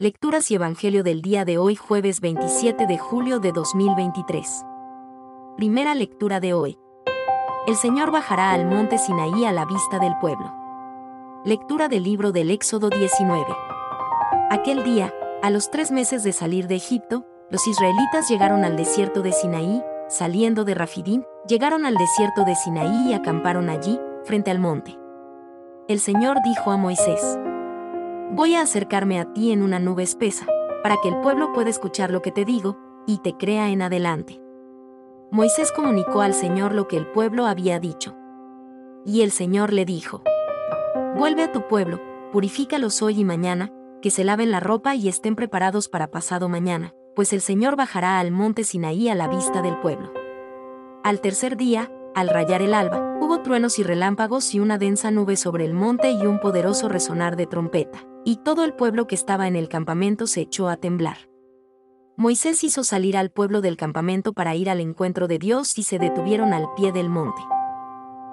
Lecturas y Evangelio del día de hoy jueves 27 de julio de 2023. Primera lectura de hoy. El Señor bajará al monte Sinaí a la vista del pueblo. Lectura del libro del Éxodo 19. Aquel día, a los tres meses de salir de Egipto, los israelitas llegaron al desierto de Sinaí, saliendo de Rafidim, llegaron al desierto de Sinaí y acamparon allí, frente al monte. El Señor dijo a Moisés, Voy a acercarme a ti en una nube espesa, para que el pueblo pueda escuchar lo que te digo, y te crea en adelante. Moisés comunicó al Señor lo que el pueblo había dicho. Y el Señor le dijo, Vuelve a tu pueblo, purifícalos hoy y mañana, que se laven la ropa y estén preparados para pasado mañana, pues el Señor bajará al monte Sinaí a la vista del pueblo. Al tercer día, al rayar el alba, hubo truenos y relámpagos y una densa nube sobre el monte y un poderoso resonar de trompeta y todo el pueblo que estaba en el campamento se echó a temblar. Moisés hizo salir al pueblo del campamento para ir al encuentro de Dios y se detuvieron al pie del monte.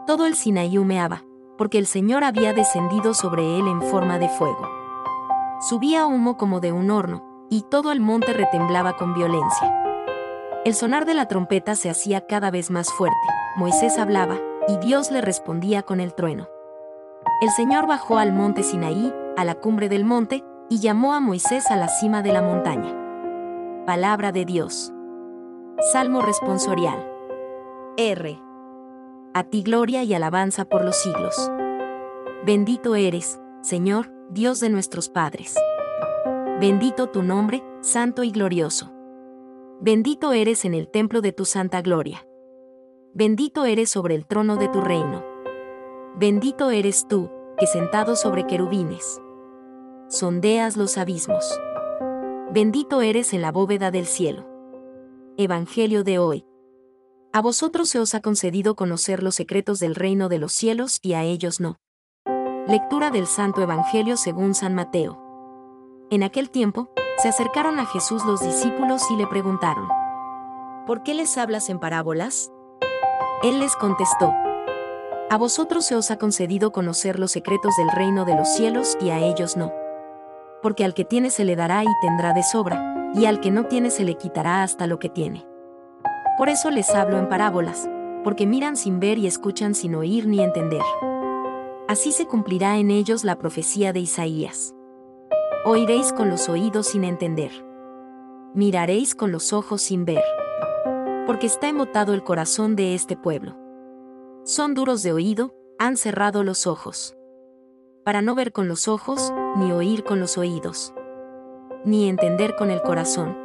Todo el Sinaí humeaba, porque el Señor había descendido sobre él en forma de fuego. Subía humo como de un horno, y todo el monte retemblaba con violencia. El sonar de la trompeta se hacía cada vez más fuerte, Moisés hablaba, y Dios le respondía con el trueno. El Señor bajó al monte Sinaí, a la cumbre del monte, y llamó a Moisés a la cima de la montaña. Palabra de Dios. Salmo responsorial. R. A ti gloria y alabanza por los siglos. Bendito eres, Señor, Dios de nuestros padres. Bendito tu nombre, santo y glorioso. Bendito eres en el templo de tu santa gloria. Bendito eres sobre el trono de tu reino. Bendito eres tú, que sentado sobre querubines sondeas los abismos. Bendito eres en la bóveda del cielo. Evangelio de hoy. A vosotros se os ha concedido conocer los secretos del reino de los cielos y a ellos no. Lectura del Santo Evangelio según San Mateo. En aquel tiempo, se acercaron a Jesús los discípulos y le preguntaron, ¿Por qué les hablas en parábolas? Él les contestó, A vosotros se os ha concedido conocer los secretos del reino de los cielos y a ellos no porque al que tiene se le dará y tendrá de sobra, y al que no tiene se le quitará hasta lo que tiene. Por eso les hablo en parábolas, porque miran sin ver y escuchan sin oír ni entender. Así se cumplirá en ellos la profecía de Isaías. Oiréis con los oídos sin entender. Miraréis con los ojos sin ver. Porque está emotado el corazón de este pueblo. Son duros de oído, han cerrado los ojos para no ver con los ojos, ni oír con los oídos, ni entender con el corazón,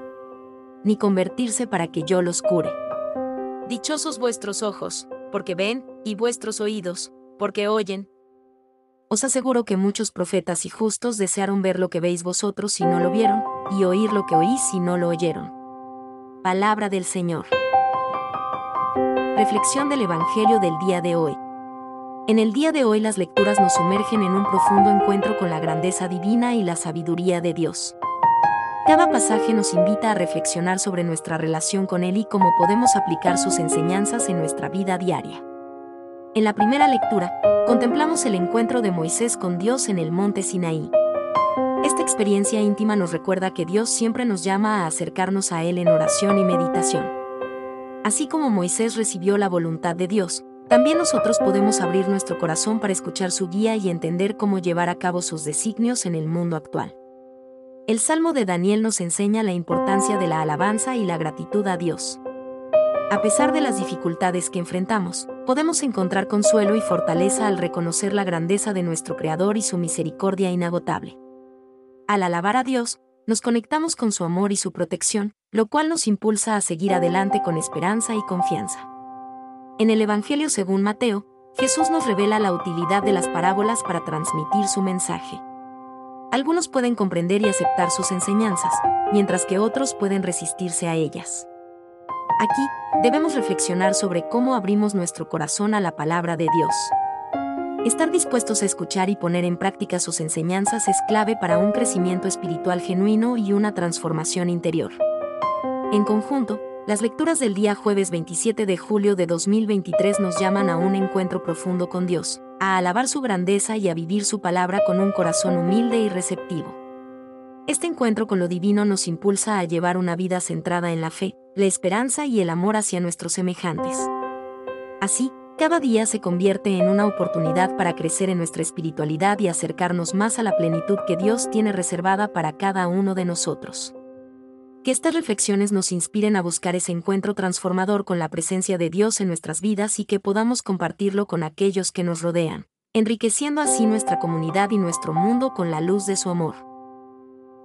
ni convertirse para que yo los cure. Dichosos vuestros ojos, porque ven, y vuestros oídos, porque oyen. Os aseguro que muchos profetas y justos desearon ver lo que veis vosotros y no lo vieron, y oír lo que oís y no lo oyeron. Palabra del Señor. Reflexión del Evangelio del día de hoy. En el día de hoy las lecturas nos sumergen en un profundo encuentro con la grandeza divina y la sabiduría de Dios. Cada pasaje nos invita a reflexionar sobre nuestra relación con Él y cómo podemos aplicar sus enseñanzas en nuestra vida diaria. En la primera lectura, contemplamos el encuentro de Moisés con Dios en el monte Sinaí. Esta experiencia íntima nos recuerda que Dios siempre nos llama a acercarnos a Él en oración y meditación. Así como Moisés recibió la voluntad de Dios, también nosotros podemos abrir nuestro corazón para escuchar su guía y entender cómo llevar a cabo sus designios en el mundo actual. El Salmo de Daniel nos enseña la importancia de la alabanza y la gratitud a Dios. A pesar de las dificultades que enfrentamos, podemos encontrar consuelo y fortaleza al reconocer la grandeza de nuestro Creador y su misericordia inagotable. Al alabar a Dios, nos conectamos con su amor y su protección, lo cual nos impulsa a seguir adelante con esperanza y confianza. En el Evangelio según Mateo, Jesús nos revela la utilidad de las parábolas para transmitir su mensaje. Algunos pueden comprender y aceptar sus enseñanzas, mientras que otros pueden resistirse a ellas. Aquí, debemos reflexionar sobre cómo abrimos nuestro corazón a la palabra de Dios. Estar dispuestos a escuchar y poner en práctica sus enseñanzas es clave para un crecimiento espiritual genuino y una transformación interior. En conjunto, las lecturas del día jueves 27 de julio de 2023 nos llaman a un encuentro profundo con Dios, a alabar su grandeza y a vivir su palabra con un corazón humilde y receptivo. Este encuentro con lo divino nos impulsa a llevar una vida centrada en la fe, la esperanza y el amor hacia nuestros semejantes. Así, cada día se convierte en una oportunidad para crecer en nuestra espiritualidad y acercarnos más a la plenitud que Dios tiene reservada para cada uno de nosotros. Que estas reflexiones nos inspiren a buscar ese encuentro transformador con la presencia de Dios en nuestras vidas y que podamos compartirlo con aquellos que nos rodean, enriqueciendo así nuestra comunidad y nuestro mundo con la luz de su amor.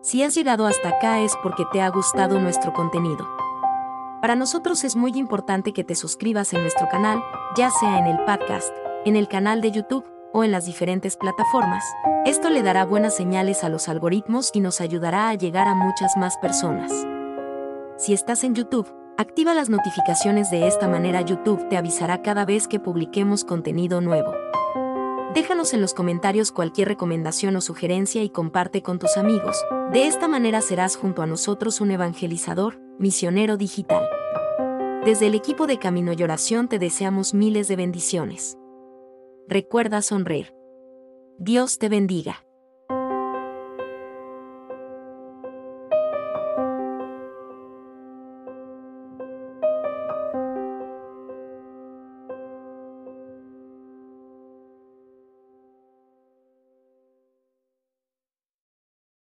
Si has llegado hasta acá es porque te ha gustado nuestro contenido. Para nosotros es muy importante que te suscribas en nuestro canal, ya sea en el podcast, en el canal de YouTube o en las diferentes plataformas. Esto le dará buenas señales a los algoritmos y nos ayudará a llegar a muchas más personas. Si estás en YouTube, activa las notificaciones de esta manera YouTube te avisará cada vez que publiquemos contenido nuevo. Déjanos en los comentarios cualquier recomendación o sugerencia y comparte con tus amigos. De esta manera serás junto a nosotros un evangelizador, misionero digital. Desde el equipo de Camino y Oración te deseamos miles de bendiciones recuerda sonreír. Dios te bendiga.